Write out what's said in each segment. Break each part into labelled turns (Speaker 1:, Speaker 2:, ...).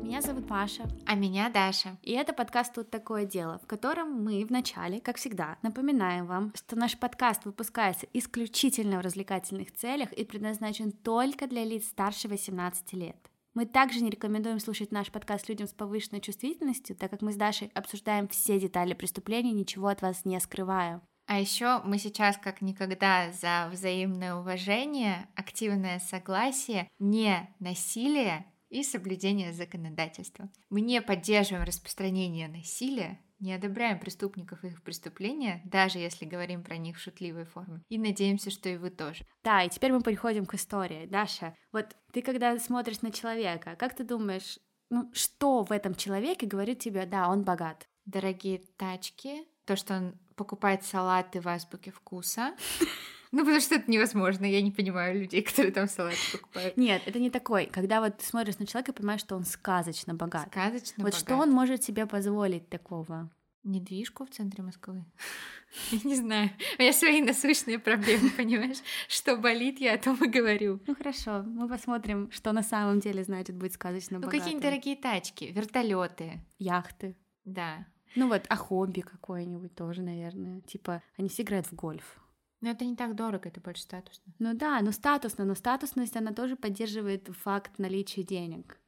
Speaker 1: привет! Меня зовут Маша.
Speaker 2: А меня Даша.
Speaker 1: И это подкаст «Тут такое дело», в котором мы в начале, как всегда, напоминаем вам, что наш подкаст выпускается исключительно в развлекательных целях и предназначен только для лиц старше 18 лет. Мы также не рекомендуем слушать наш подкаст людям с повышенной чувствительностью, так как мы с Дашей обсуждаем все детали преступления, ничего от вас не скрывая.
Speaker 2: А еще мы сейчас как никогда за взаимное уважение, активное согласие, не насилие и соблюдение законодательства. Мы не поддерживаем распространение насилия, не одобряем преступников и их преступления, даже если говорим про них в шутливой форме. И надеемся, что и вы тоже.
Speaker 1: Да, и теперь мы переходим к истории. Даша, вот ты когда смотришь на человека, как ты думаешь, ну, что в этом человеке говорит тебе, да, он богат?
Speaker 2: Дорогие тачки, то, что он покупает салаты в азбуке вкуса. Ну, потому что это невозможно, я не понимаю людей, которые там салаты покупают.
Speaker 1: Нет, это не такой. Когда вот ты смотришь на человека и понимаешь, что он сказочно богат.
Speaker 2: Сказочно
Speaker 1: Вот
Speaker 2: богат.
Speaker 1: что он может себе позволить такого?
Speaker 2: Недвижку в центре Москвы? Я не знаю. У меня свои насущные проблемы, понимаешь? Что болит, я о том и говорю.
Speaker 1: Ну хорошо, мы посмотрим, что на самом деле значит быть сказочно
Speaker 2: Ну,
Speaker 1: богатым.
Speaker 2: какие-нибудь дорогие тачки, вертолеты.
Speaker 1: Яхты.
Speaker 2: Да.
Speaker 1: Ну вот, а хобби какое-нибудь тоже, наверное. Типа, они все играют в гольф.
Speaker 2: Но это не так дорого, это больше статусно.
Speaker 1: Ну да, ну статусно, но статусность, она тоже поддерживает факт наличия денег.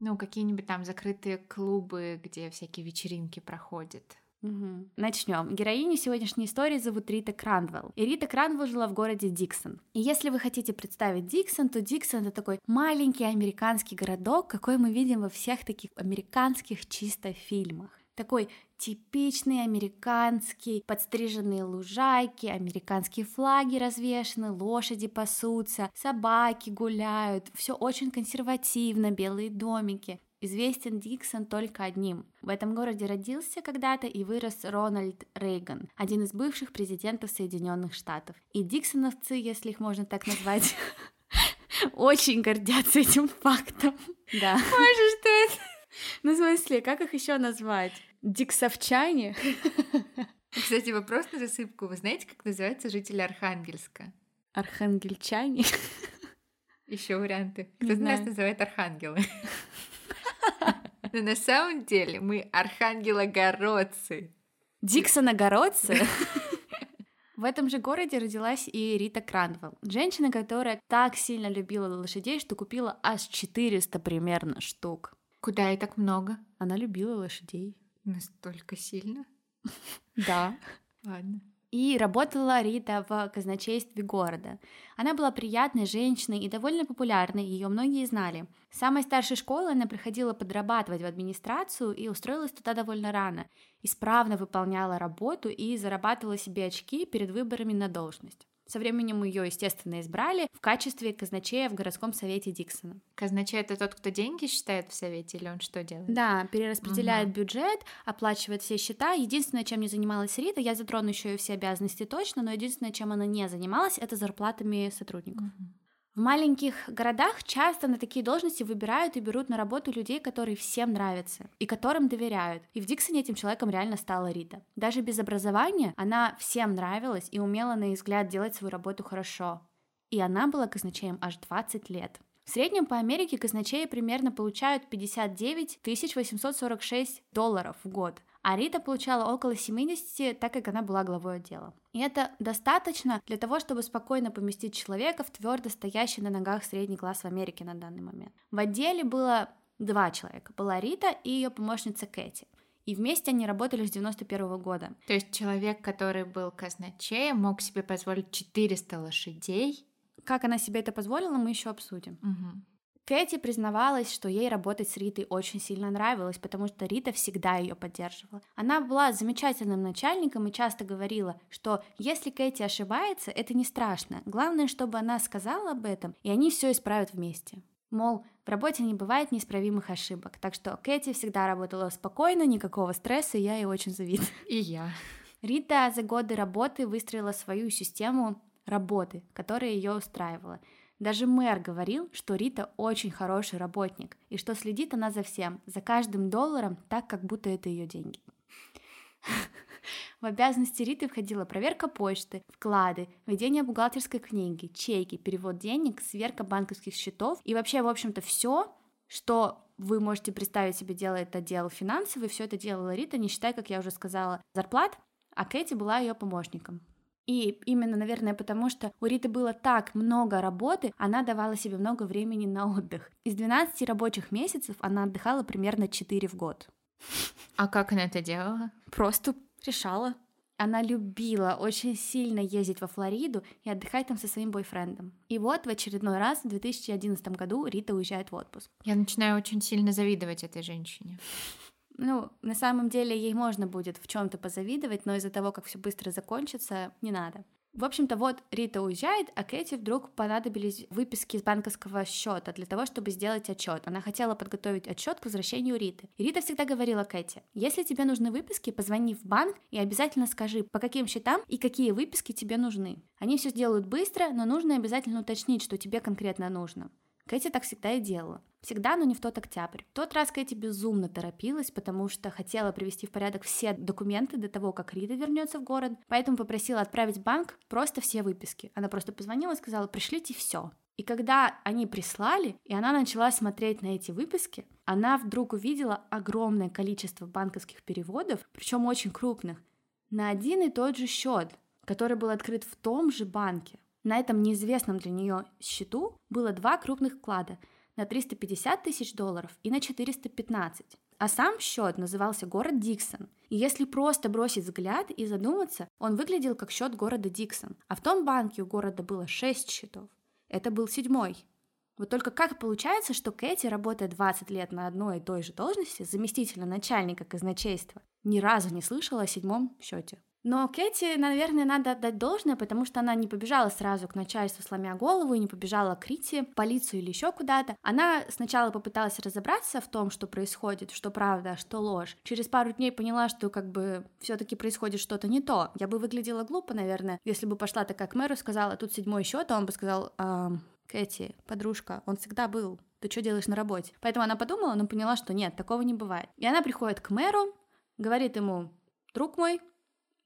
Speaker 2: Ну, какие-нибудь там закрытые клубы, где всякие вечеринки проходят.
Speaker 1: Угу. Начнем. Героиню сегодняшней истории зовут Рита Кранвелл. И Рита Кранвелл жила в городе Диксон. И если вы хотите представить Диксон, то Диксон это такой маленький американский городок, какой мы видим во всех таких американских чисто фильмах. Такой типичный американский, подстриженные лужайки, американские флаги развешаны, лошади пасутся, собаки гуляют, все очень консервативно, белые домики. Известен Диксон только одним. В этом городе родился когда-то и вырос Рональд Рейган, один из бывших президентов Соединенных Штатов. И диксоновцы, если их можно так назвать, очень гордятся этим фактом. Да.
Speaker 2: Боже, что это?
Speaker 1: Ну, в смысле, как их еще назвать? Диксовчане?
Speaker 2: Кстати, вопрос на засыпку. Вы знаете, как называются жители Архангельска?
Speaker 1: Архангельчане?
Speaker 2: Еще варианты. Кто-то нас называет архангелы. Но на самом деле мы архангелогородцы.
Speaker 1: Диксоногородцы? В этом же городе родилась и Рита Кранвелл, женщина, которая так сильно любила лошадей, что купила аж 400 примерно штук.
Speaker 2: Куда и так много?
Speaker 1: Она любила лошадей.
Speaker 2: Настолько сильно?
Speaker 1: Да.
Speaker 2: Ладно.
Speaker 1: И работала Рита в казначействе города. Она была приятной женщиной и довольно популярной, ее многие знали. С самой старшей школы она приходила подрабатывать в администрацию и устроилась туда довольно рано. Исправно выполняла работу и зарабатывала себе очки перед выборами на должность. Со временем ее, естественно, избрали в качестве казначея в городском совете Диксона.
Speaker 2: Казначей это тот, кто деньги считает в совете, или он что делает?
Speaker 1: Да, перераспределяет бюджет, оплачивает все счета. Единственное, чем не занималась Рита, я затрону еще и все обязанности точно, но единственное, чем она не занималась, это зарплатами сотрудников.
Speaker 2: Мгм.
Speaker 1: В маленьких городах часто на такие должности выбирают и берут на работу людей, которые всем нравятся и которым доверяют. И в Диксоне этим человеком реально стала Рита. Даже без образования она всем нравилась и умела на их взгляд делать свою работу хорошо. И она была казначеем аж 20 лет. В среднем по Америке казначеи примерно получают 59 846 долларов в год, а Рита получала около 70, так как она была главой отдела. И это достаточно для того, чтобы спокойно поместить человека в твердо стоящий на ногах средний класс в Америке на данный момент. В отделе было два человека. Была Рита и ее помощница Кэти. И вместе они работали с 91 года.
Speaker 2: То есть человек, который был казначеем, мог себе позволить 400 лошадей.
Speaker 1: Как она себе это позволила, мы еще обсудим.
Speaker 2: Мгм.
Speaker 1: Кэти признавалась, что ей работать с Ритой очень сильно нравилось, потому что Рита всегда ее поддерживала. Она была замечательным начальником и часто говорила, что если Кэти ошибается, это не страшно. Главное, чтобы она сказала об этом, и они все исправят вместе. Мол, в работе не бывает неисправимых ошибок, так что Кэти всегда работала спокойно, никакого стресса, и я ей очень завидую.
Speaker 2: И я.
Speaker 1: Рита за годы работы выстроила свою систему работы, которая ее устраивала. Даже мэр говорил, что Рита очень хороший работник, и что следит она за всем, за каждым долларом, так, как будто это ее деньги. В обязанности Риты входила проверка почты, вклады, ведение бухгалтерской книги, чеки, перевод денег, сверка банковских счетов и вообще, в общем-то, все, что вы можете представить себе, делает отдел финансовый, все это делала Рита, не считая, как я уже сказала, зарплат, а Кэти была ее помощником. И именно, наверное, потому что у Риты было так много работы, она давала себе много времени на отдых. Из 12 рабочих месяцев она отдыхала примерно 4 в год.
Speaker 2: А как она это делала?
Speaker 1: Просто решала. Она любила очень сильно ездить во Флориду и отдыхать там со своим бойфрендом. И вот в очередной раз в 2011 году Рита уезжает в отпуск.
Speaker 2: Я начинаю очень сильно завидовать этой женщине.
Speaker 1: Ну, на самом деле ей можно будет в чем-то позавидовать, но из-за того, как все быстро закончится, не надо. В общем-то, вот Рита уезжает, а Кэти вдруг понадобились выписки из банковского счета для того, чтобы сделать отчет. Она хотела подготовить отчет к возвращению Риты. И Рита всегда говорила Кэти, если тебе нужны выписки, позвони в банк и обязательно скажи, по каким счетам и какие выписки тебе нужны. Они все сделают быстро, но нужно обязательно уточнить, что тебе конкретно нужно. Кэти так всегда и делала. Всегда, но не в тот октябрь. В тот раз Кэти безумно торопилась, потому что хотела привести в порядок все документы до того, как Рита вернется в город, поэтому попросила отправить в банк просто все выписки. Она просто позвонила и сказала, пришлите все. И когда они прислали, и она начала смотреть на эти выписки, она вдруг увидела огромное количество банковских переводов, причем очень крупных, на один и тот же счет, который был открыт в том же банке. На этом неизвестном для нее счету было два крупных вклада на 350 тысяч долларов и на 415. А сам счет назывался город Диксон. И если просто бросить взгляд и задуматься, он выглядел как счет города Диксон. А в том банке у города было 6 счетов. Это был седьмой. Вот только как получается, что Кэти, работая 20 лет на одной и той же должности, заместителя начальника казначейства, ни разу не слышала о седьмом счете. Но Кэти, наверное, надо отдать должное, потому что она не побежала сразу к начальству, сломя голову, и не побежала к Рите, полицию или еще куда-то. Она сначала попыталась разобраться в том, что происходит, что правда, а что ложь. Через пару дней поняла, что как бы все-таки происходит что-то не то. Я бы выглядела глупо, наверное, если бы пошла такая к мэру, сказала, тут седьмой счет, а он бы сказал, эм, Кэти, подружка, он всегда был, ты что делаешь на работе? Поэтому она подумала, но поняла, что нет, такого не бывает. И она приходит к мэру, говорит ему, друг мой,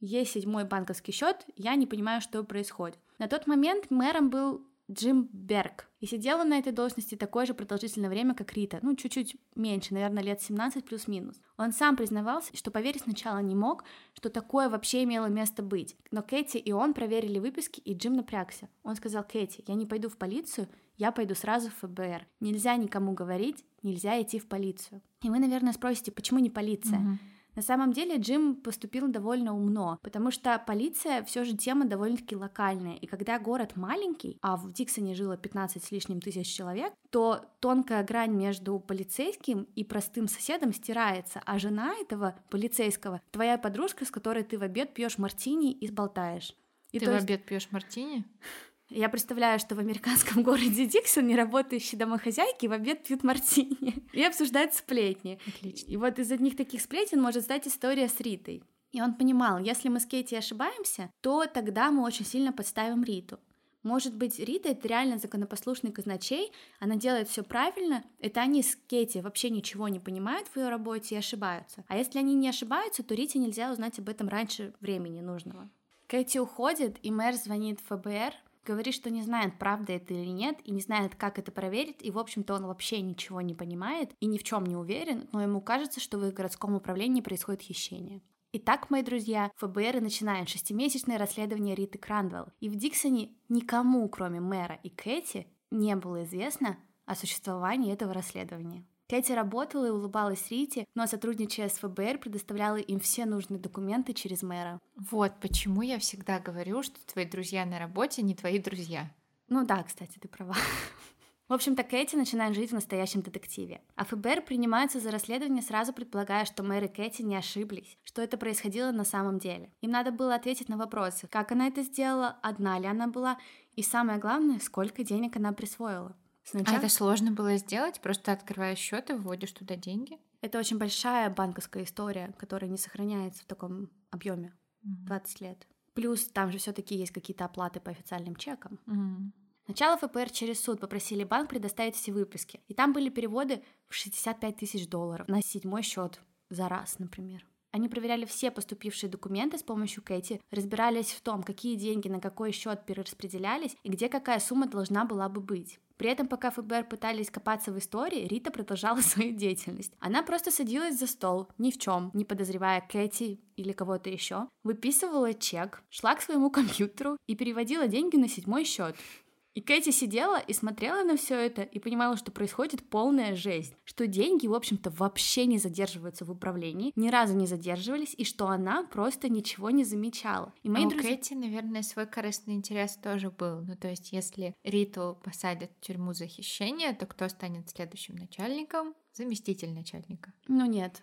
Speaker 1: есть седьмой банковский счет, я не понимаю, что происходит. На тот момент мэром был Джим Берг. И сидел он на этой должности такое же продолжительное время, как Рита, ну, чуть-чуть меньше, наверное, лет 17 плюс-минус. Он сам признавался, что поверить сначала не мог, что такое вообще имело место быть. Но Кэти и он проверили выписки, и Джим напрягся. Он сказал, Кэти, я не пойду в полицию, я пойду сразу в ФБР. Нельзя никому говорить, нельзя идти в полицию. И вы, наверное, спросите, почему не полиция? Mm-hmm. На самом деле Джим поступил довольно умно, потому что полиция все же тема довольно-таки локальная, и когда город маленький, а в Диксоне жило 15 с лишним тысяч человек, то тонкая грань между полицейским и простым соседом стирается, а жена этого полицейского — твоя подружка, с которой ты в обед пьешь мартини и сболтаешь.
Speaker 2: И ты в есть... обед пьешь мартини?
Speaker 1: Я представляю, что в американском городе Диксон неработающие домохозяйки в обед пьют мартини и обсуждают сплетни.
Speaker 2: Отлично.
Speaker 1: И вот из одних таких сплетен может стать история с Ритой. И он понимал, если мы с Кейти ошибаемся, то тогда мы очень сильно подставим Риту. Может быть, Рита это реально законопослушный казначей, она делает все правильно, это они с Кейти вообще ничего не понимают в ее работе и ошибаются. А если они не ошибаются, то Рите нельзя узнать об этом раньше времени нужного. Кэти уходит, и мэр звонит в ФБР, говорит, что не знает, правда это или нет, и не знает, как это проверить, и, в общем-то, он вообще ничего не понимает и ни в чем не уверен, но ему кажется, что в их городском управлении происходит хищение. Итак, мои друзья, ФБР начинает шестимесячное расследование Риты Кранвелл, и в Диксоне никому, кроме мэра и Кэти, не было известно о существовании этого расследования. Кэти работала и улыбалась Рите, но сотрудничая с ФБР, предоставляла им все нужные документы через мэра.
Speaker 2: Вот почему я всегда говорю, что твои друзья на работе не твои друзья.
Speaker 1: Ну да, кстати, ты права. В общем-то, Кэти начинает жить в настоящем детективе. А ФБР принимается за расследование, сразу предполагая, что мэр и Кэти не ошиблись, что это происходило на самом деле. Им надо было ответить на вопросы, как она это сделала, одна ли она была, и самое главное, сколько денег она присвоила.
Speaker 2: Сначала... А это сложно было сделать? Просто открываешь счет и вводишь туда деньги?
Speaker 1: Это очень большая банковская история, которая не сохраняется в таком объеме mm 20 лет. Плюс там же все-таки есть какие-то оплаты по официальным чекам.
Speaker 2: mm
Speaker 1: Сначала ФПР через суд попросили банк предоставить все выписки. И там были переводы в 65 тысяч долларов на седьмой счет за раз, например. Они проверяли все поступившие документы с помощью Кэти, разбирались в том, какие деньги на какой счет перераспределялись и где какая сумма должна была бы быть. При этом, пока ФБР пытались копаться в истории, Рита продолжала свою деятельность. Она просто садилась за стол, ни в чем, не подозревая Кэти или кого-то еще, выписывала чек, шла к своему компьютеру и переводила деньги на седьмой счет. И Кэти сидела и смотрела на все это и понимала, что происходит полная жесть, что деньги, в общем-то, вообще не задерживаются в управлении, ни разу не задерживались, и что она просто ничего не замечала. И
Speaker 2: мои а друзья... у Кэти, наверное, свой корыстный интерес тоже был. Ну, то есть, если Риту посадят в тюрьму за хищение, то кто станет следующим начальником? Заместитель начальника.
Speaker 1: Ну, нет.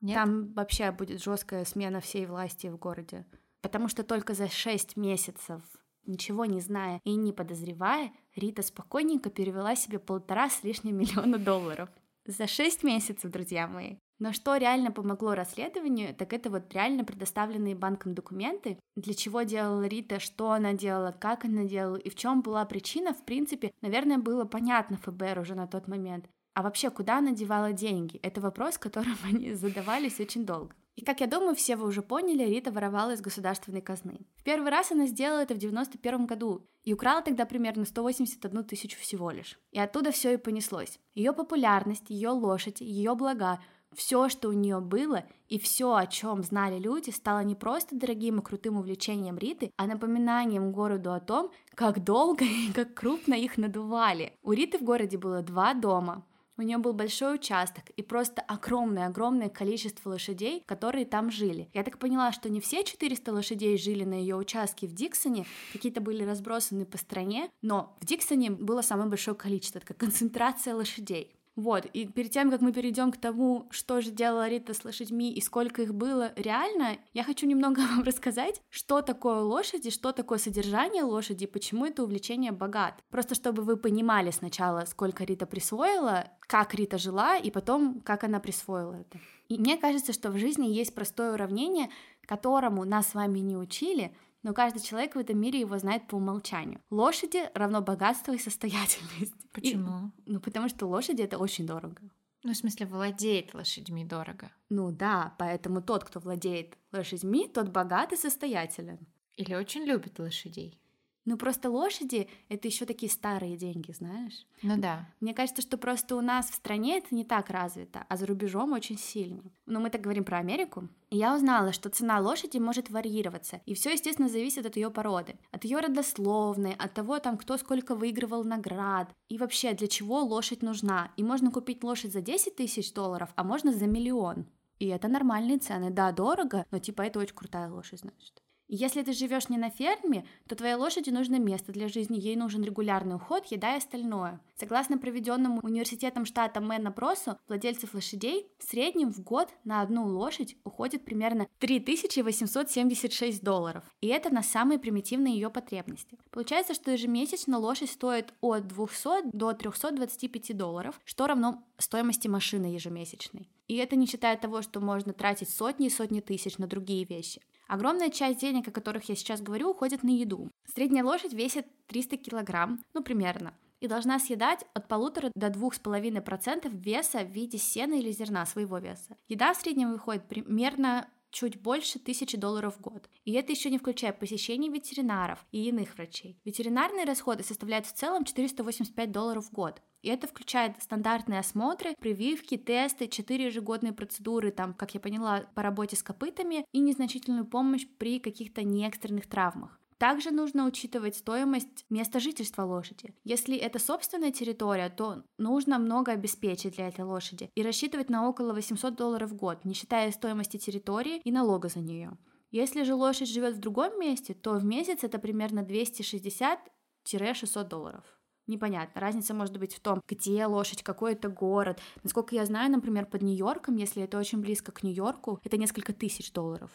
Speaker 1: Нет? Там вообще будет жесткая смена всей власти в городе. Потому что только за 6 месяцев Ничего не зная и не подозревая, Рита спокойненько перевела себе полтора с лишним миллиона долларов. За шесть месяцев, друзья мои. Но что реально помогло расследованию, так это вот реально предоставленные банком документы, для чего делала Рита, что она делала, как она делала и в чем была причина, в принципе, наверное, было понятно ФБР уже на тот момент. А вообще, куда она девала деньги? Это вопрос, которым они задавались очень долго. И, как я думаю, все вы уже поняли, Рита воровала из государственной казны. В первый раз она сделала это в 91 году и украла тогда примерно 181 тысячу всего лишь. И оттуда все и понеслось. Ее популярность, ее лошадь, ее блага, все, что у нее было, и все, о чем знали люди, стало не просто дорогим и крутым увлечением Риты, а напоминанием городу о том, как долго и как крупно их надували. У Риты в городе было два дома. У нее был большой участок и просто огромное-огромное количество лошадей, которые там жили. Я так поняла, что не все 400 лошадей жили на ее участке в Диксоне, какие-то были разбросаны по стране, но в Диксоне было самое большое количество, такая концентрация лошадей. Вот, и перед тем, как мы перейдем к тому, что же делала Рита с лошадьми и сколько их было реально, я хочу немного вам рассказать, что такое лошади, что такое содержание лошади, почему это увлечение богат. Просто чтобы вы понимали сначала, сколько Рита присвоила, как Рита жила, и потом, как она присвоила это. И мне кажется, что в жизни есть простое уравнение, которому нас с вами не учили, но каждый человек в этом мире его знает по умолчанию. Лошади равно богатство и состоятельность.
Speaker 2: Почему?
Speaker 1: И, ну, потому что лошади это очень дорого.
Speaker 2: Ну, в смысле, владеет лошадьми дорого.
Speaker 1: Ну да, поэтому тот, кто владеет лошадьми, тот богат и состоятелен.
Speaker 2: Или очень любит лошадей.
Speaker 1: Ну, просто лошади — это еще такие старые деньги, знаешь?
Speaker 2: Ну да.
Speaker 1: Мне кажется, что просто у нас в стране это не так развито, а за рубежом очень сильно. Но мы так говорим про Америку. И я узнала, что цена лошади может варьироваться, и все, естественно, зависит от ее породы, от ее родословной, от того, там, кто сколько выигрывал наград, и вообще, для чего лошадь нужна. И можно купить лошадь за 10 тысяч долларов, а можно за миллион. И это нормальные цены. Да, дорого, но типа это очень крутая лошадь, значит. Если ты живешь не на ферме, то твоей лошади нужно место для жизни, ей нужен регулярный уход, еда и остальное. Согласно проведенному университетом штата Мэн опросу владельцев лошадей, в среднем в год на одну лошадь уходит примерно 3876 долларов. И это на самые примитивные ее потребности. Получается, что ежемесячно лошадь стоит от 200 до 325 долларов, что равно стоимости машины ежемесячной. И это не считая того, что можно тратить сотни и сотни тысяч на другие вещи. Огромная часть денег, о которых я сейчас говорю, уходит на еду. Средняя лошадь весит 300 килограмм, ну примерно, и должна съедать от полутора до двух с половиной процентов веса в виде сена или зерна своего веса. Еда в среднем выходит примерно чуть больше тысячи долларов в год. И это еще не включая посещение ветеринаров и иных врачей. Ветеринарные расходы составляют в целом 485 долларов в год. И это включает стандартные осмотры, прививки, тесты, 4 ежегодные процедуры, там, как я поняла, по работе с копытами и незначительную помощь при каких-то неэкстренных травмах. Также нужно учитывать стоимость места жительства лошади. Если это собственная территория, то нужно много обеспечить для этой лошади и рассчитывать на около 800 долларов в год, не считая стоимости территории и налога за нее. Если же лошадь живет в другом месте, то в месяц это примерно 260-600 долларов. Непонятно. Разница может быть в том, где лошадь, какой это город. Насколько я знаю, например, под Нью-Йорком, если это очень близко к Нью-Йорку, это несколько тысяч долларов.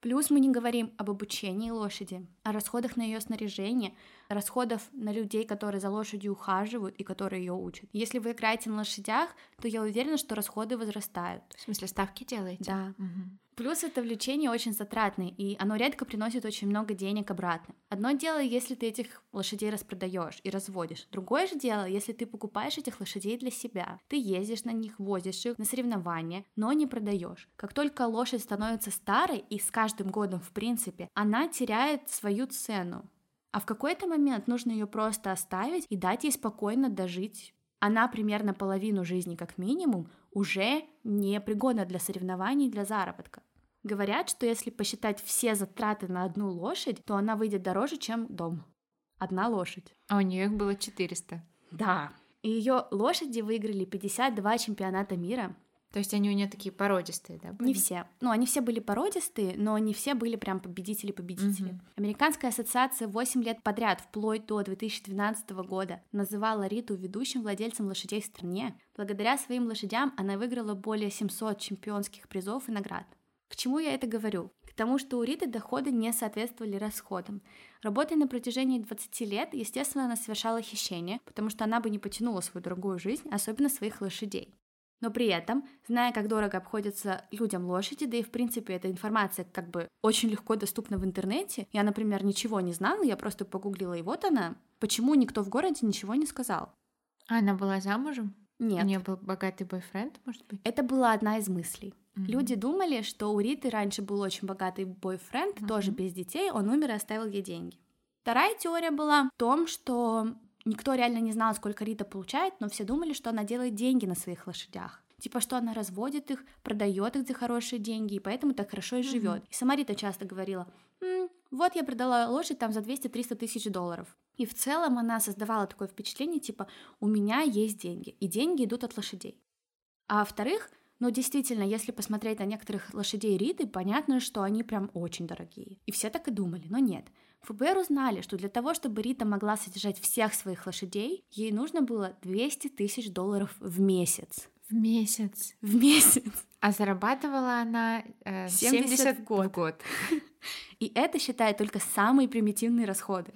Speaker 1: Плюс мы не говорим об обучении лошади, о расходах на ее снаряжение, расходов на людей, которые за лошадью ухаживают и которые ее учат. Если вы играете на лошадях, то я уверена, что расходы возрастают.
Speaker 2: В смысле, ставки делаете?
Speaker 1: Да.
Speaker 2: Угу.
Speaker 1: Плюс это влечение очень затратное, и оно редко приносит очень много денег обратно. Одно дело, если ты этих лошадей распродаешь и разводишь. Другое же дело, если ты покупаешь этих лошадей для себя. Ты ездишь на них, возишь их на соревнования, но не продаешь. Как только лошадь становится старой, и с каждым годом, в принципе, она теряет свою цену. А в какой-то момент нужно ее просто оставить и дать ей спокойно дожить. Она примерно половину жизни как минимум уже не пригодна для соревнований, для заработка. Говорят, что если посчитать все затраты на одну лошадь, то она выйдет дороже, чем дом. Одна лошадь.
Speaker 2: А у нее их было 400.
Speaker 1: Да. И ее лошади выиграли 52 чемпионата мира,
Speaker 2: то есть они у нее такие породистые, да?
Speaker 1: Были? Не все. Ну, они все были породистые, но не все были прям победители-победители. Угу. Американская ассоциация 8 лет подряд, вплоть до 2012 года, называла Риту ведущим владельцем лошадей в стране. Благодаря своим лошадям она выиграла более 700 чемпионских призов и наград. К чему я это говорю? К тому, что у Риты доходы не соответствовали расходам. Работая на протяжении 20 лет, естественно, она совершала хищение, потому что она бы не потянула свою другую жизнь, особенно своих лошадей. Но при этом, зная, как дорого обходятся людям лошади, да и в принципе эта информация как бы очень легко доступна в интернете, я, например, ничего не знала, я просто погуглила, и вот она, почему никто в городе ничего не сказал.
Speaker 2: А она была замужем?
Speaker 1: Нет.
Speaker 2: У нее был богатый бойфренд, может быть?
Speaker 1: Это была одна из мыслей. Mm-hmm. Люди думали, что у Риты раньше был очень богатый бойфренд, mm-hmm. тоже без детей, он умер и оставил ей деньги. Вторая теория была в том, что Никто реально не знал, сколько Рита получает, но все думали, что она делает деньги на своих лошадях. Типа, что она разводит их, продает их за хорошие деньги, и поэтому так хорошо и живет. Mm-hmm. И сама Рита часто говорила, М, вот я продала лошадь там за 200-300 тысяч долларов. И в целом она создавала такое впечатление, типа, у меня есть деньги, и деньги идут от лошадей. А во-вторых, ну, действительно, если посмотреть на некоторых лошадей Риты, понятно, что они прям очень дорогие. И все так и думали, но нет. ФБР узнали, что для того, чтобы Рита могла содержать всех своих лошадей, ей нужно было 200 тысяч долларов в месяц.
Speaker 2: В месяц?
Speaker 1: В месяц.
Speaker 2: А зарабатывала она э, 70, 70 в год. В год.
Speaker 1: И это считает только самые примитивные расходы.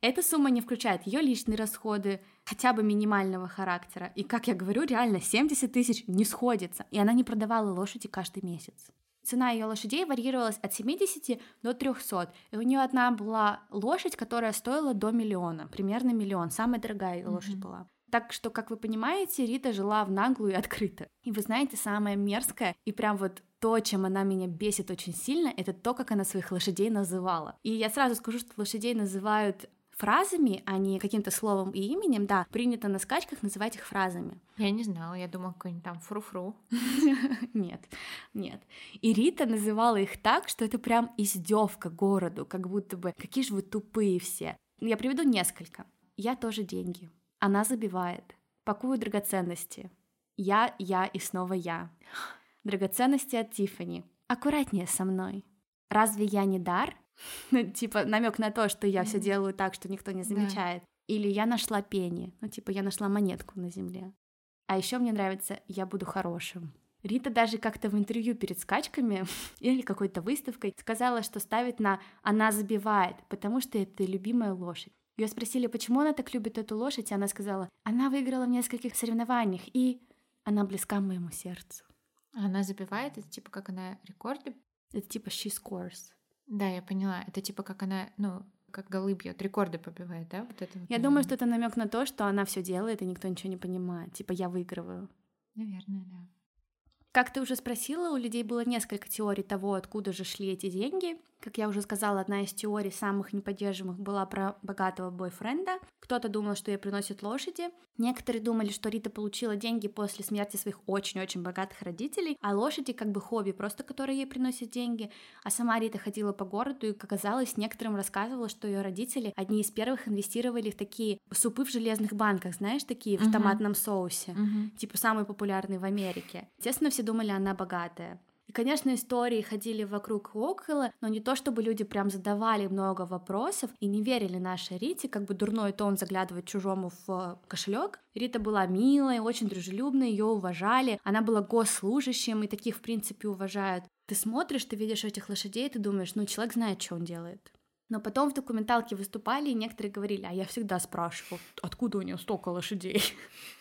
Speaker 1: Эта сумма не включает ее личные расходы, хотя бы минимального характера. И, как я говорю, реально 70 тысяч не сходится. И она не продавала лошади каждый месяц. Цена ее лошадей варьировалась от 70 до 300. И у нее одна была лошадь, которая стоила до миллиона, примерно миллион. Самая дорогая ее mm-hmm. лошадь была. Так что, как вы понимаете, Рита жила в наглую и открыто. И вы знаете, самое мерзкое и прям вот то, чем она меня бесит очень сильно, это то, как она своих лошадей называла. И я сразу скажу, что лошадей называют фразами, а не каким-то словом и именем, да, принято на скачках называть их фразами.
Speaker 2: Я не знала, я думала, какой-нибудь там фру-фру.
Speaker 1: Нет, нет. И Рита называла их так, что это прям издевка городу, как будто бы какие же вы тупые все. Я приведу несколько. Я тоже деньги. Она забивает. Пакую драгоценности. Я, я и снова я. Драгоценности от Тифани. Аккуратнее со мной. Разве я не дар? Ну, типа намек на то, что я все делаю так, что никто не замечает. Или я нашла пени. Ну, типа, я нашла монетку на земле. А еще мне нравится «я буду хорошим». Рита даже как-то в интервью перед скачками или какой-то выставкой сказала, что ставит на «она забивает», потому что это любимая лошадь. Ее спросили, почему она так любит эту лошадь, и она сказала, она выиграла в нескольких соревнованиях, и она близка моему сердцу.
Speaker 2: Она забивает, это типа как она рекорды?
Speaker 1: Это типа she scores.
Speaker 2: Да, я поняла. Это типа как она, ну, как голы бьет, рекорды побивает, да? Вот это
Speaker 1: вот, я думаю, что это намек на то, что она все делает, и никто ничего не понимает. Типа я выигрываю.
Speaker 2: Наверное, да.
Speaker 1: Как ты уже спросила, у людей было несколько теорий того, откуда же шли эти деньги. Как я уже сказала, одна из теорий самых неподдерживаемых была про богатого бойфренда. Кто-то думал, что ей приносят лошади. Некоторые думали, что Рита получила деньги после смерти своих очень-очень богатых родителей, а лошади как бы хобби, просто которые ей приносят деньги. А сама Рита ходила по городу и, как оказалось, некоторым рассказывала, что ее родители одни из первых инвестировали в такие супы в железных банках, знаешь, такие в uh-huh. томатном соусе, uh-huh. типа самые популярные в Америке. Естественно, все думали, она богатая. И, конечно, истории ходили вокруг и около, но не то, чтобы люди прям задавали много вопросов и не верили нашей Рите, как бы дурной тон заглядывать чужому в э, кошелек. Рита была милая, очень дружелюбная, ее уважали, она была госслужащим, и таких, в принципе, уважают. Ты смотришь, ты видишь этих лошадей, ты думаешь, ну, человек знает, что он делает. Но потом в документалке выступали, и некоторые говорили, а я всегда спрашивал, откуда у нее столько лошадей?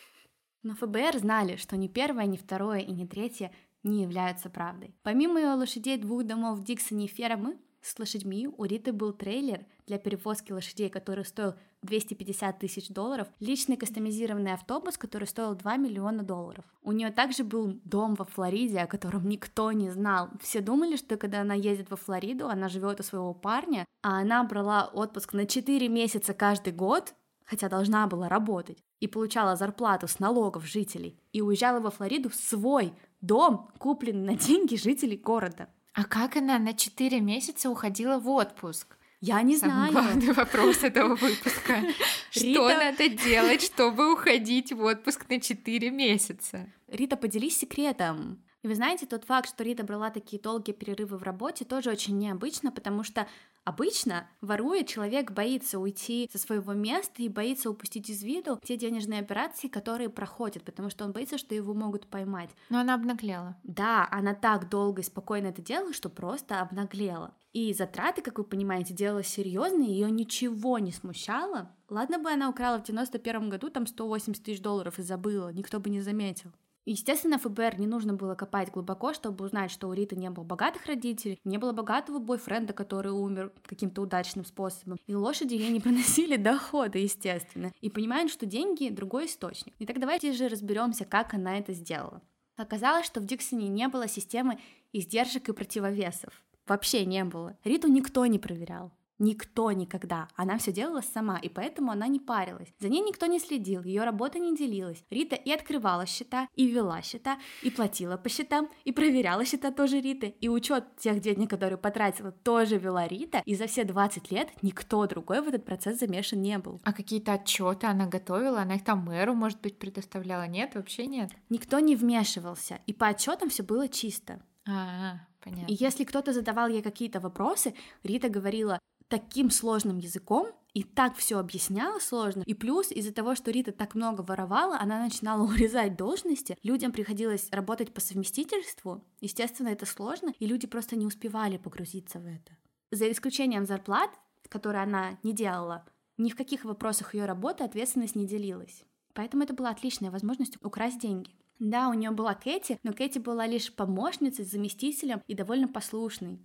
Speaker 1: Но ФБР знали, что ни первое, ни второе и ни третье не являются правдой. Помимо ее лошадей двух домов в Диксоне и фермы, с лошадьми у Риты был трейлер для перевозки лошадей, который стоил 250 тысяч долларов, личный кастомизированный автобус, который стоил 2 миллиона долларов. У нее также был дом во Флориде, о котором никто не знал. Все думали, что когда она ездит во Флориду, она живет у своего парня, а она брала отпуск на 4 месяца каждый год, хотя должна была работать, и получала зарплату с налогов жителей, и уезжала во Флориду в свой дом, купленный на деньги жителей города.
Speaker 2: А как она на 4 месяца уходила в отпуск?
Speaker 1: Я не
Speaker 2: Самый
Speaker 1: знаю.
Speaker 2: главный вопрос этого выпуска. Что надо делать, чтобы уходить в отпуск на 4 месяца?
Speaker 1: Рита, поделись секретом. И вы знаете, тот факт, что Рита брала такие долгие перерывы в работе, тоже очень необычно, потому что обычно, воруя, человек боится уйти со своего места и боится упустить из виду те денежные операции, которые проходят, потому что он боится, что его могут поймать.
Speaker 2: Но она обнаглела.
Speaker 1: Да, она так долго и спокойно это делала, что просто обнаглела. И затраты, как вы понимаете, делала серьезные, ее ничего не смущало. Ладно бы она украла в 91 году там 180 тысяч долларов и забыла, никто бы не заметил. Естественно, ФБР не нужно было копать глубоко, чтобы узнать, что у Риты не было богатых родителей, не было богатого бойфренда, который умер каким-то удачным способом, и лошади ей не приносили дохода, естественно, и понимают, что деньги — другой источник. И так давайте же разберемся, как она это сделала. Оказалось, что в Диксоне не было системы издержек и противовесов. Вообще не было. Риту никто не проверял. Никто никогда. Она все делала сама, и поэтому она не парилась. За ней никто не следил, ее работа не делилась. Рита и открывала счета, и вела счета, и платила по счетам, и проверяла счета тоже Риты. И учет тех денег, которые потратила, тоже вела Рита. И за все 20 лет никто другой в этот процесс замешан не был.
Speaker 2: А какие-то отчеты она готовила? Она их там мэру, может быть, предоставляла? Нет, вообще нет.
Speaker 1: Никто не вмешивался, и по отчетам все было чисто.
Speaker 2: А, понятно.
Speaker 1: И если кто-то задавал ей какие-то вопросы, Рита говорила таким сложным языком и так все объясняла сложно. И плюс из-за того, что Рита так много воровала, она начинала урезать должности. Людям приходилось работать по совместительству. Естественно, это сложно, и люди просто не успевали погрузиться в это. За исключением зарплат, которые она не делала, ни в каких вопросах ее работы ответственность не делилась. Поэтому это была отличная возможность украсть деньги. Да, у нее была Кэти, но Кэти была лишь помощницей, заместителем и довольно послушной.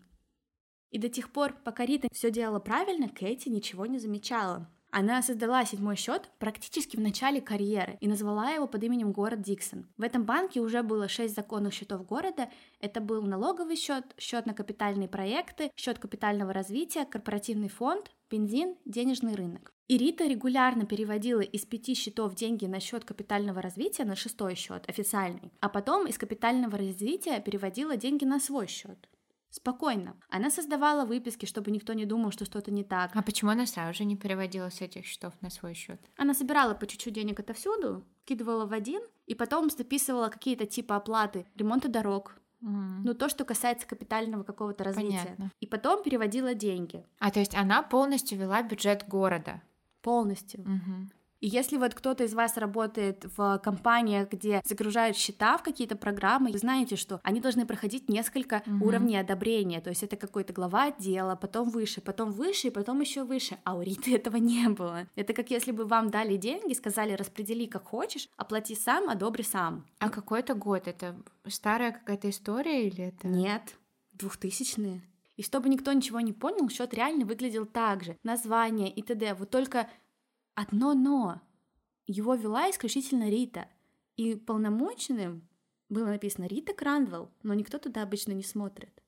Speaker 1: И до тех пор, пока Рита все делала правильно, Кэти ничего не замечала. Она создала седьмой счет практически в начале карьеры и назвала его под именем город Диксон. В этом банке уже было шесть законных счетов города. Это был налоговый счет, счет на капитальные проекты, счет капитального развития, корпоративный фонд, бензин, денежный рынок. И Рита регулярно переводила из пяти счетов деньги на счет капитального развития на шестой счет, официальный, а потом из капитального развития переводила деньги на свой счет. Спокойно. Она создавала выписки, чтобы никто не думал, что что-то не так.
Speaker 2: А почему она сразу же не переводила с этих счетов на свой счет?
Speaker 1: Она собирала по чуть-чуть денег отовсюду, кидывала в один, и потом записывала какие-то типа оплаты ремонта дорог, ну то, что касается капитального какого-то развития.
Speaker 2: Понятно.
Speaker 1: И потом переводила деньги
Speaker 2: А то есть она полностью вела бюджет города.
Speaker 1: полностью.
Speaker 2: Мгм.
Speaker 1: И если вот кто-то из вас работает в компаниях, где загружают счета в какие-то программы, вы знаете, что они должны проходить несколько
Speaker 2: Мгм.
Speaker 1: уровней одобрения. То есть это какой-то глава отдела, потом выше, потом выше и потом еще выше. А у Риты этого не было. Это как если бы вам дали деньги, сказали, распредели как хочешь, оплати сам, одобри сам.
Speaker 2: А какой это год? Это старая какая-то история или это?
Speaker 1: Нет, двухтысячные. И чтобы никто ничего не понял, счет реально выглядел так же. Название и т.д. Вот только одно но. Его вела исключительно Рита. И полномоченным было написано Рита Кранвелл, но никто туда обычно не смотрит.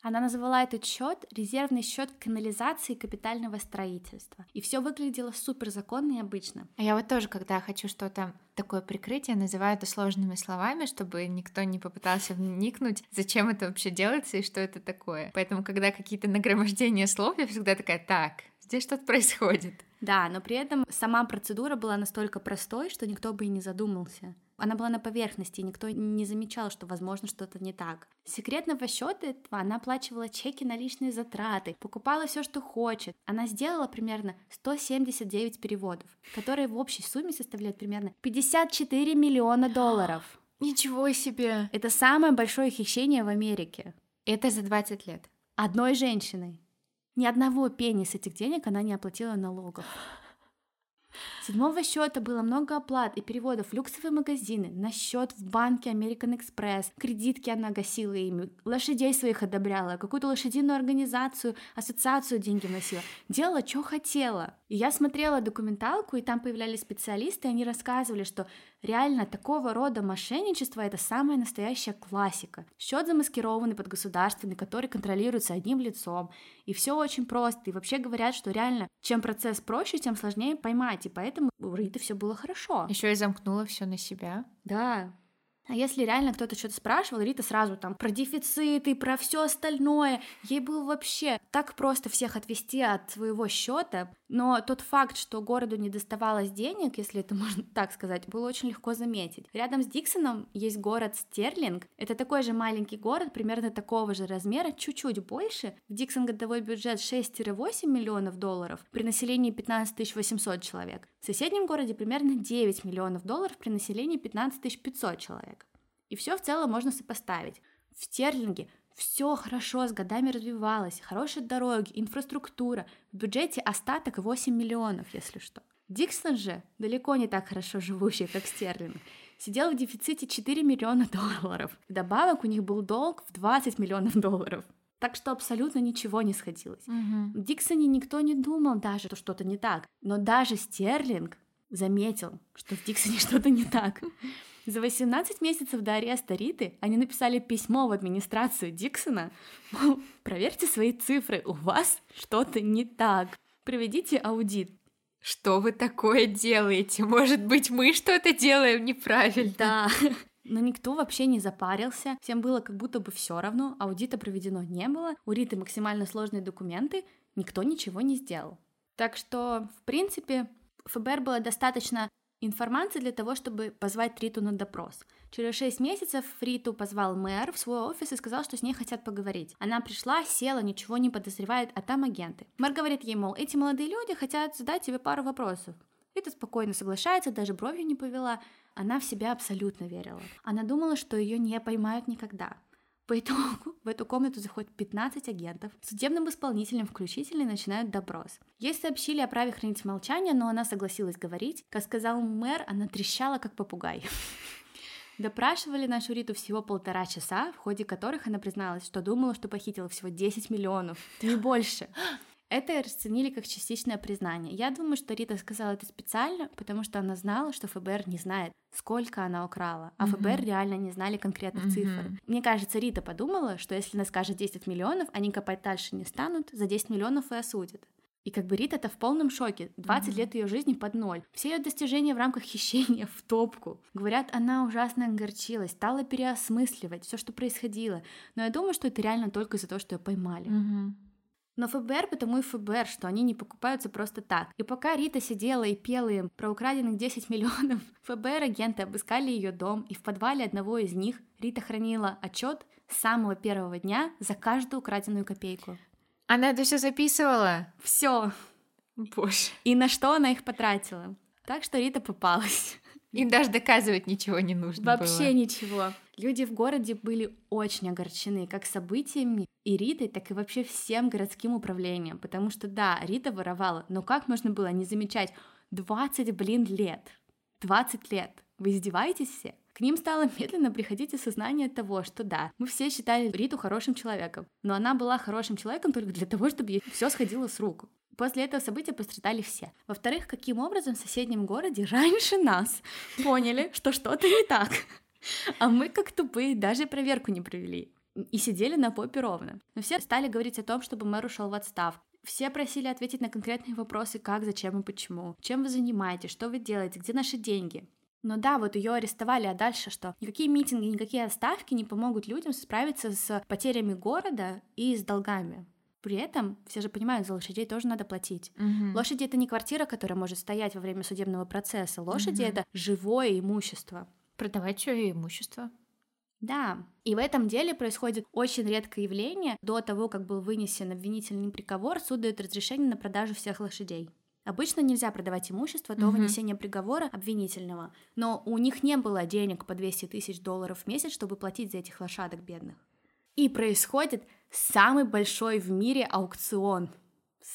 Speaker 1: Она называла этот счет резервный счет канализации капитального строительства. И все выглядело супер законно и обычно.
Speaker 2: А я вот тоже, когда хочу что-то такое прикрытие, называю это сложными словами, чтобы никто не попытался вникнуть, зачем это вообще делается и что это такое. Поэтому, когда какие-то нагромождения слов, я всегда такая, так, здесь что-то происходит.
Speaker 1: Да, но при этом сама процедура была настолько простой, что никто бы и не задумался. Она была на поверхности, и никто не замечал, что, возможно, что-то не так. С секретного счета этого она оплачивала чеки на личные затраты, покупала все, что хочет. Она сделала примерно 179 переводов, которые в общей сумме составляют примерно 54 миллиона долларов.
Speaker 2: Ничего себе!
Speaker 1: Это самое большое хищение в Америке.
Speaker 2: Это за 20 лет.
Speaker 1: Одной женщиной. Ни одного пени с этих денег она не оплатила налогов. Седьмого счета было много оплат и переводов в люксовые магазины, на счет в банке American Express, кредитки она гасила ими, лошадей своих одобряла, какую-то лошадиную организацию, ассоциацию деньги вносила, делала, что хотела. И я смотрела документалку, и там появлялись специалисты, и они рассказывали, что реально такого рода мошенничество это самая настоящая классика. Счет замаскированный под государственный, который контролируется одним лицом. И все очень просто. И вообще говорят, что реально, чем процесс проще, тем сложнее поймать. И поэтому у Риты все было хорошо.
Speaker 2: Еще и замкнула все на себя.
Speaker 1: Да, а если реально кто-то что-то спрашивал, Рита сразу там про дефициты, про все остальное. Ей было вообще так просто всех отвести от своего счета. Но тот факт, что городу не доставалось денег, если это можно так сказать, было очень легко заметить. Рядом с Диксоном есть город Стерлинг. Это такой же маленький город, примерно такого же размера, чуть-чуть больше. В Диксон годовой бюджет 6-8 миллионов долларов, при населении 15 800 человек. В соседнем городе примерно 9 миллионов долларов при населении 15 500 человек. И все в целом можно сопоставить. В Стерлинге все хорошо с годами развивалось, хорошие дороги, инфраструктура, в бюджете остаток 8 миллионов, если что. Диксон же, далеко не так хорошо живущий, как Стерлинг, сидел в дефиците 4 миллиона долларов. Вдобавок у них был долг в 20 миллионов долларов. Так что абсолютно ничего не сходилось.
Speaker 2: Угу.
Speaker 1: В Диксоне никто не думал даже, что что-то не так. Но даже Стерлинг заметил, что в Диксоне что-то не так. За 18 месяцев до ареста Риты они написали письмо в администрацию Диксона, мол, проверьте свои цифры, у вас что-то не так, проведите аудит.
Speaker 2: Что вы такое делаете? Может быть, мы что-то делаем неправильно?
Speaker 1: Да, но никто вообще не запарился, всем было как будто бы все равно, аудита проведено не было, у Риты максимально сложные документы, никто ничего не сделал. Так что, в принципе, ФБР было достаточно информации для того, чтобы позвать Риту на допрос. Через шесть месяцев Риту позвал мэр в свой офис и сказал, что с ней хотят поговорить. Она пришла, села, ничего не подозревает, а там агенты. Мэр говорит ей, мол, эти молодые люди хотят задать тебе пару вопросов. Рита спокойно соглашается, даже бровью не повела. Она в себя абсолютно верила. Она думала, что ее не поймают никогда. По итогу в эту комнату заходит 15 агентов. Судебным исполнителем включительно начинают допрос. Ей сообщили о праве хранить молчание, но она согласилась говорить. Как сказал мэр, она трещала, как попугай. Допрашивали нашу Риту всего полтора часа, в ходе которых она призналась, что думала, что похитила всего 10 миллионов, не больше. Это расценили как частичное признание. Я думаю, что Рита сказала это специально, потому что она знала, что ФБР не знает, сколько она украла, а mm-hmm. ФБР реально не знали конкретных mm-hmm. цифр. Мне кажется, Рита подумала, что если она скажет 10 миллионов, они копать дальше не станут, за 10 миллионов и осудят. И как бы Рита это в полном шоке. 20 mm-hmm. лет ее жизни под ноль. Все ее достижения в рамках хищения в топку. Говорят, она ужасно огорчилась, стала переосмысливать все, что происходило. Но я думаю, что это реально только из-за того, что ее поймали.
Speaker 2: Mm-hmm.
Speaker 1: Но ФБР потому и ФБР, что они не покупаются просто так. И пока Рита сидела и пела им про украденных 10 миллионов, ФБР агенты обыскали ее дом, и в подвале одного из них Рита хранила отчет с самого первого дня за каждую украденную копейку.
Speaker 2: Она это все записывала?
Speaker 1: Все.
Speaker 2: Боже.
Speaker 1: И на что она их потратила? Так что Рита попалась.
Speaker 2: Им даже доказывать ничего не нужно
Speaker 1: Вообще
Speaker 2: было.
Speaker 1: ничего. Люди в городе были очень огорчены как событиями и Ритой, так и вообще всем городским управлением, потому что да, Рита воровала, но как можно было не замечать 20, блин, лет? 20 лет. Вы издеваетесь все? К ним стало медленно приходить осознание того, что да, мы все считали Риту хорошим человеком, но она была хорошим человеком только для того, чтобы ей все сходило с рук. После этого события пострадали все. Во-вторых, каким образом в соседнем городе раньше нас поняли, что что-то не так. А мы, как тупые, даже проверку не провели. И сидели на попе ровно. Но все стали говорить о том, чтобы мэр ушел в отставку. Все просили ответить на конкретные вопросы, как, зачем и почему. Чем вы занимаетесь, что вы делаете, где наши деньги. Но да, вот ее арестовали, а дальше что? Никакие митинги, никакие отставки не помогут людям справиться с потерями города и с долгами. При этом все же понимают, за лошадей тоже надо платить.
Speaker 2: Угу.
Speaker 1: Лошади это не квартира, которая может стоять во время судебного процесса. Лошади
Speaker 2: Мгм.
Speaker 1: это живое имущество.
Speaker 2: Продавать свое имущество.
Speaker 1: Да, и в этом деле происходит очень редкое явление. До того, как был вынесен обвинительный приговор, суд дает разрешение на продажу всех лошадей. Обычно нельзя продавать имущество до
Speaker 2: Мгм.
Speaker 1: вынесения приговора обвинительного, но у них не было денег по 200 тысяч долларов в месяц, чтобы платить за этих лошадок бедных. И происходит самый большой в мире аукцион.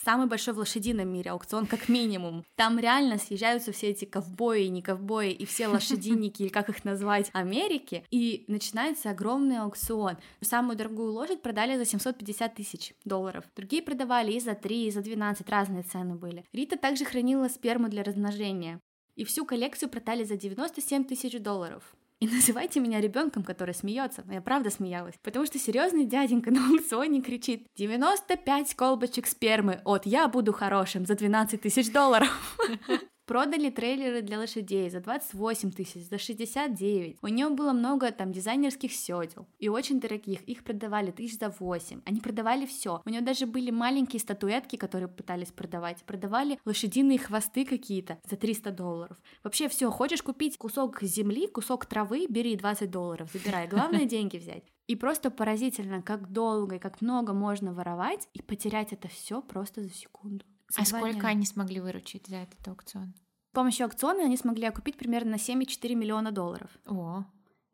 Speaker 1: самый большой в лошадином мире аукцион как минимум. Там реально съезжаются все эти ковбои, не ковбои и все лошадинники, или как их назвать, Америки, и начинается огромный аукцион. Самую дорогую лошадь продали за 750 тысяч долларов. Другие продавали и за 3, и за 12, разные цены были. Рита также хранила сперму для размножения. И всю коллекцию продали за 97 тысяч долларов. И называйте меня ребенком, который смеется. Я правда смеялась. Потому что серьезный дяденька на аукционе кричит 95 колбочек спермы от «Я буду хорошим» за 12 тысяч долларов. Продали трейлеры для лошадей за 28 тысяч, за 69. У нее было много там дизайнерских седел и очень дорогих. Их продавали тысяч за 8. Они продавали все. У нее даже были маленькие статуэтки, которые пытались продавать. Продавали лошадиные хвосты какие-то за 300 долларов. Вообще все. Хочешь купить кусок земли, кусок травы, бери 20 долларов, забирай. Главное деньги взять. И просто поразительно, как долго и как много можно воровать и потерять это все просто за секунду.
Speaker 2: А сколько они смогли выручить за этот аукцион?
Speaker 1: С помощью аукциона они смогли окупить примерно на 7,4 миллиона долларов.
Speaker 2: О,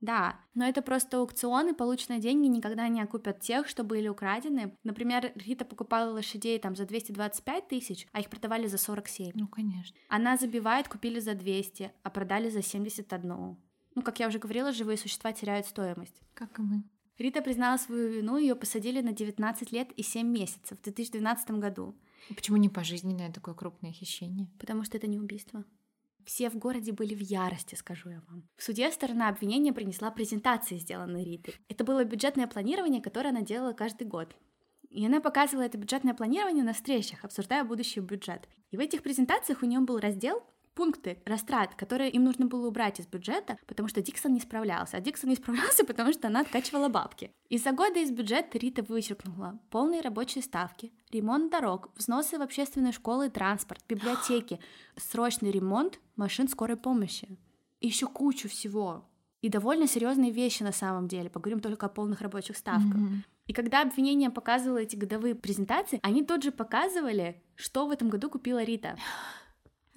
Speaker 1: да, но это просто аукционы, полученные деньги никогда не окупят тех, что были украдены. Например, Рита покупала лошадей там за 225 тысяч, а их продавали за 47.
Speaker 2: ну конечно.
Speaker 1: Она забивает, купили за 200, а продали за 71. Ну, как я уже говорила, живые существа теряют стоимость.
Speaker 2: Как и мы.
Speaker 1: Рита признала свою вину, ее посадили на 19 лет и 7 месяцев в 2012 году.
Speaker 2: Почему не пожизненное такое крупное хищение?
Speaker 1: Потому что это не убийство. Все в городе были в ярости, скажу я вам. В суде сторона обвинения принесла презентации, сделанные Ритой. Это было бюджетное планирование, которое она делала каждый год. И она показывала это бюджетное планирование на встречах, обсуждая будущий бюджет. И в этих презентациях у нее был раздел пункты растрат, которые им нужно было убрать из бюджета, потому что Диксон не справлялся. А Диксон не справлялся, потому что она откачивала бабки. Из-за года из бюджета Рита вычеркнула полные рабочие ставки, ремонт дорог, взносы в общественные школы и транспорт, библиотеки, срочный ремонт машин скорой помощи. И еще кучу всего. И довольно серьезные вещи на самом деле. Поговорим только о полных рабочих ставках. И когда обвинение показывало эти годовые презентации, они тут же показывали, что в этом году купила Рита.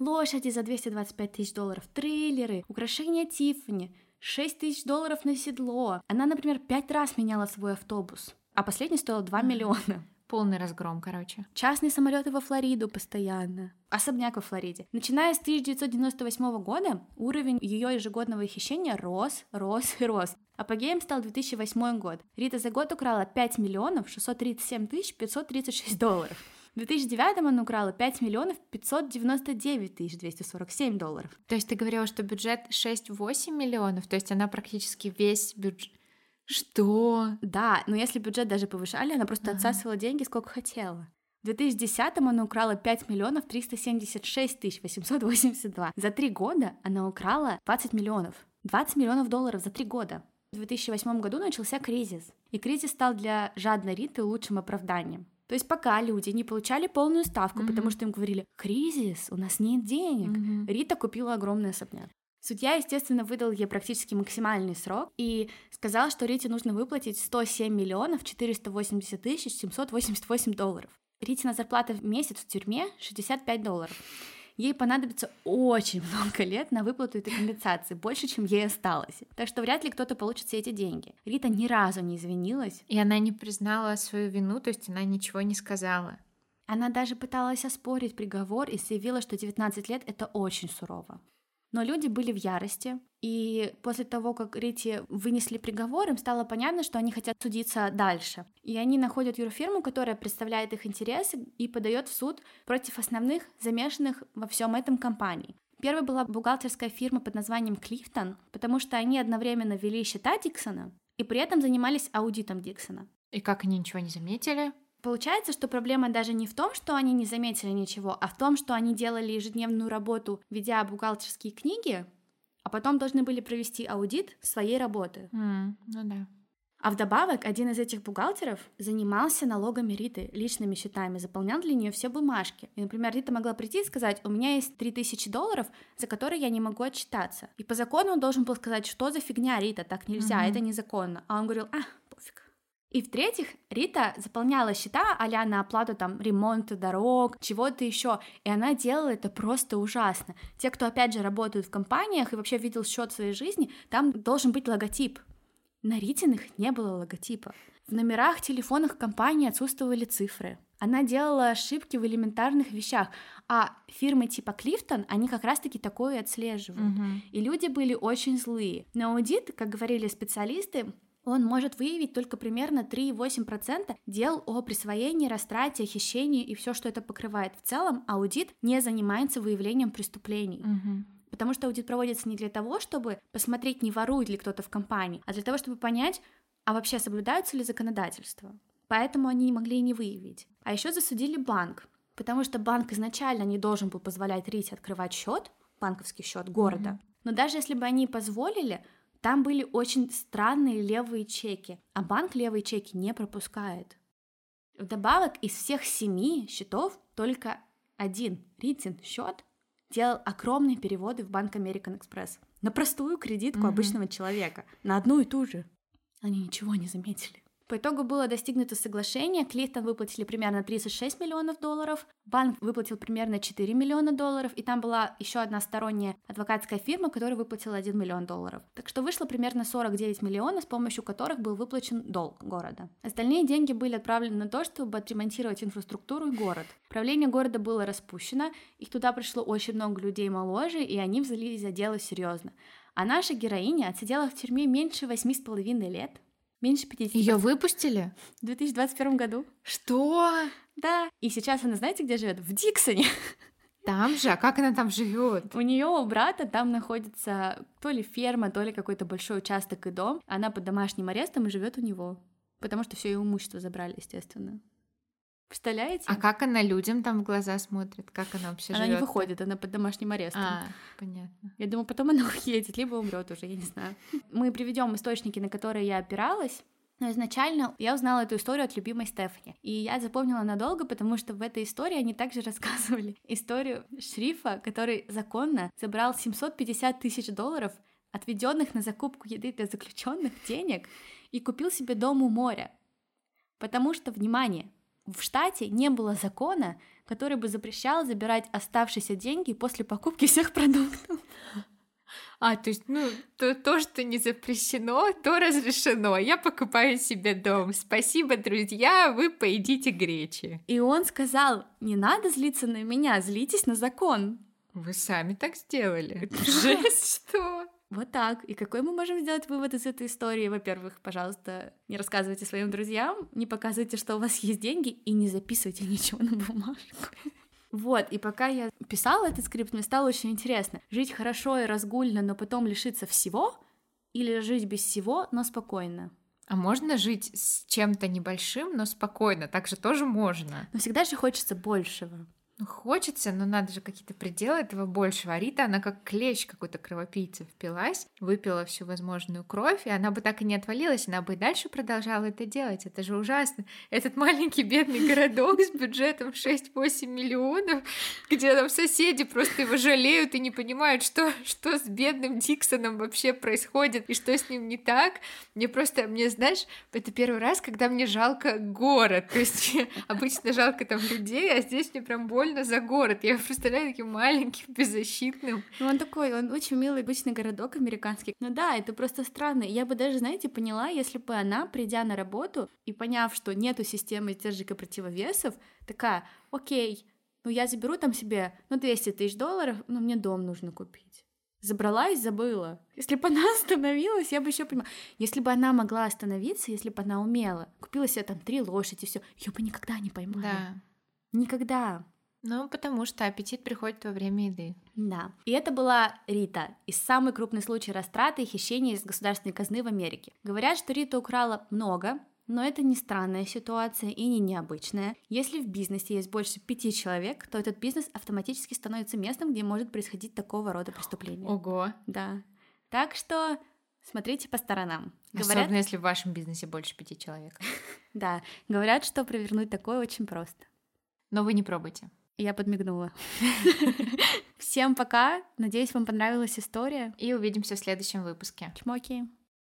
Speaker 1: Лошади за 225 тысяч долларов, трейлеры, украшения Тиффани, 6 тысяч долларов на седло. Она, например, пять раз меняла свой автобус, а последний стоил 2 миллиона.
Speaker 2: Полный разгром, короче.
Speaker 1: Частные самолеты во Флориду постоянно. Особняк во Флориде. Начиная с 1998 года уровень ее ежегодного хищения рос, рос и рос. Апогеем стал 2008 год. Рита за год украла 5 миллионов 637 тысяч 536 долларов. В 2009 она украла 5 миллионов 599 тысяч 247 долларов.
Speaker 2: То есть ты говорила, что бюджет 6-8 миллионов, то есть она практически весь бюджет... Что?
Speaker 1: Да, но если бюджет даже повышали, она просто
Speaker 2: Ага.
Speaker 1: отсасывала деньги сколько хотела. В 2010 она украла 5 миллионов 376 тысяч 882. За три года она украла 20 миллионов. 20 миллионов долларов за три года. В 2008 году начался кризис. И кризис стал для жадной Риты лучшим оправданием. То есть пока люди не получали полную ставку,
Speaker 2: Мгм.
Speaker 1: потому что им говорили «кризис, у нас нет денег»,
Speaker 2: Мгм.
Speaker 1: Рита купила огромный особняк. Судья, естественно, выдал ей практически максимальный срок и сказал, что Рите нужно выплатить 107 миллионов 480 тысяч 788 долларов. Ритина зарплата в месяц в тюрьме 65 долларов. Ей понадобится очень много лет на выплату этой компенсации, больше, чем ей осталось. Так что вряд ли кто-то получит все эти деньги. Рита ни разу не извинилась.
Speaker 2: И она не признала свою вину, то есть она ничего не сказала.
Speaker 1: Она даже пыталась оспорить приговор и заявила, что 19 лет — это очень сурово. Но люди были в ярости, и после того, как Рите вынесли приговор, им стало понятно, что они хотят судиться дальше. И они находят юрфирму, которая представляет их интересы и подает в суд против основных замешанных во всем этом компаний. Первой была бухгалтерская фирма под названием Клифтон, потому что они одновременно вели счета Диксона и при этом занимались аудитом Диксона.
Speaker 2: И как они ничего не заметили?
Speaker 1: Получается, что проблема даже не в том, что они не заметили ничего, а в том, что они делали ежедневную работу, ведя бухгалтерские книги, а потом должны были провести аудит своей работы.
Speaker 2: М, ну да.
Speaker 1: А вдобавок, один из этих бухгалтеров занимался налогами Риты, личными счетами, заполнял для нее все бумажки. И, например, Рита могла прийти и сказать, у меня есть 3000 долларов, за которые я не могу отчитаться. И по закону он должен был сказать, что за фигня, Рита, так нельзя,
Speaker 2: Мгм.
Speaker 1: это незаконно. А он говорил, а. И в-третьих, Рита заполняла счета а на оплату там ремонта дорог, чего-то еще, и она делала это просто ужасно. Те, кто опять же работают в компаниях и вообще видел счет своей жизни, там должен быть логотип. На Ритиных не было логотипа. В номерах телефонах компании отсутствовали цифры. Она делала ошибки в элементарных вещах, а фирмы типа Клифтон, они как раз-таки такое отслеживают.
Speaker 2: Угу.
Speaker 1: И люди были очень злые. Но аудит, как говорили специалисты, он может выявить только примерно 3,8% дел о присвоении, растрате, хищении и все, что это покрывает. В целом аудит не занимается выявлением преступлений.
Speaker 2: Угу.
Speaker 1: Потому что аудит проводится не для того, чтобы посмотреть, не ворует ли кто-то в компании, а для того, чтобы понять, а вообще соблюдаются ли законодательства. Поэтому они могли и не выявить. А еще засудили банк, потому что банк изначально не должен был позволять Рите открывать счет, банковский счет города.
Speaker 2: Мгм.
Speaker 1: Но даже если бы они позволили, там были очень странные левые чеки, а банк левые чеки не пропускает. Вдобавок, из всех семи счетов только один Ритин счет делал огромные переводы в банк American Express на простую кредитку
Speaker 2: Мгм.
Speaker 1: обычного человека, на одну и ту же. Они ничего не заметили. По итогу было достигнуто соглашение, Клифтон выплатили примерно 36 миллионов долларов, банк выплатил примерно 4 миллиона долларов, и там была еще одна сторонняя адвокатская фирма, которая выплатила 1 миллион долларов. Так что вышло примерно 49 миллионов, с помощью которых был выплачен долг города. Остальные деньги были отправлены на то, чтобы отремонтировать инфраструктуру и город. Правление города было распущено, их туда пришло очень много людей моложе, и они взялись за дело серьезно. А наша героиня отсидела в тюрьме меньше восьми с половиной лет. Меньше 50
Speaker 2: Ее выпустили?
Speaker 1: в 2021 году.
Speaker 2: Что?
Speaker 1: Да. И сейчас она, знаете, где живет? В Диксоне.
Speaker 2: Там же? А как она там живет?
Speaker 1: У нее у брата там находится то ли ферма, то ли какой-то большой участок и дом. Она под домашним арестом и живет у него. Потому что все ее имущество забрали, естественно. Представляете?
Speaker 2: А как она людям там в глаза смотрит? Как она вообще
Speaker 1: она
Speaker 2: живет?
Speaker 1: не выходит, она под домашним арестом.
Speaker 2: А, понятно.
Speaker 1: Я думаю, потом она уедет, либо умрет уже, я не знаю. Мы приведем источники, на которые я опиралась. Но изначально я узнала эту историю от любимой Стефани. И я запомнила надолго, потому что в этой истории они также рассказывали историю шрифа, который законно забрал 750 тысяч долларов, отведенных на закупку еды для заключенных денег, и купил себе дом у моря. Потому что, внимание, в штате не было закона, который бы запрещал забирать оставшиеся деньги после покупки всех продуктов.
Speaker 2: А, то есть, ну, то, то, что не запрещено, то разрешено. Я покупаю себе дом. Спасибо, друзья, вы поедите гречи.
Speaker 1: И он сказал, не надо злиться на меня, злитесь на закон.
Speaker 2: Вы сами так сделали. Жесть, что?
Speaker 1: Вот так. И какой мы можем сделать вывод из этой истории? Во-первых, пожалуйста, не рассказывайте своим друзьям, не показывайте, что у вас есть деньги, и не записывайте ничего на бумажку. Вот, и пока я писала этот скрипт, мне стало очень интересно. Жить хорошо и разгульно, но потом лишиться всего? Или жить без всего, но спокойно?
Speaker 2: А можно жить с чем-то небольшим, но спокойно? Так же тоже можно.
Speaker 1: Но всегда же хочется большего.
Speaker 2: Хочется, но надо же какие-то пределы этого большего. А Рита, она как клещ какой-то кровопийца впилась, выпила всю возможную кровь, и она бы так и не отвалилась, она бы и дальше продолжала это делать. Это же ужасно. Этот маленький бедный городок с бюджетом 6-8 миллионов, где там соседи просто его жалеют и не понимают, что, что с бедным Диксоном вообще происходит и что с ним не так. Мне просто, мне, знаешь, это первый раз, когда мне жалко город. То есть обычно жалко там людей, а здесь мне прям больно за город. Я его представляю таким маленьким, беззащитным.
Speaker 1: Ну, он такой, он очень милый, обычный городок американский. Ну да, это просто странно. Я бы даже, знаете, поняла, если бы она, придя на работу и поняв, что нету системы сдержек и противовесов, такая, окей, ну я заберу там себе, ну, 200 тысяч долларов, но мне дом нужно купить. Забрала и забыла. Если бы она остановилась, я бы еще понимала. Если бы она могла остановиться, если бы она умела, купила себе там три лошади, все, ее бы никогда не поймали.
Speaker 2: Да.
Speaker 1: Никогда.
Speaker 2: Ну, потому что аппетит приходит во время еды.
Speaker 1: Да. И это была Рита, из самый крупный случай растраты и хищения из государственной казны в Америке. Говорят, что Рита украла много, но это не странная ситуация и не необычная. Если в бизнесе есть больше пяти человек, то этот бизнес автоматически становится местом, где может происходить такого рода преступление.
Speaker 2: Ого.
Speaker 1: Да. Так что смотрите по сторонам.
Speaker 2: Особенно если в вашем бизнесе больше пяти человек.
Speaker 1: Да, говорят, что провернуть такое очень просто.
Speaker 2: Но вы не пробуйте.
Speaker 1: Я подмигнула. Всем пока. Надеюсь, вам понравилась история.
Speaker 2: И увидимся в следующем выпуске.
Speaker 1: Чмоки.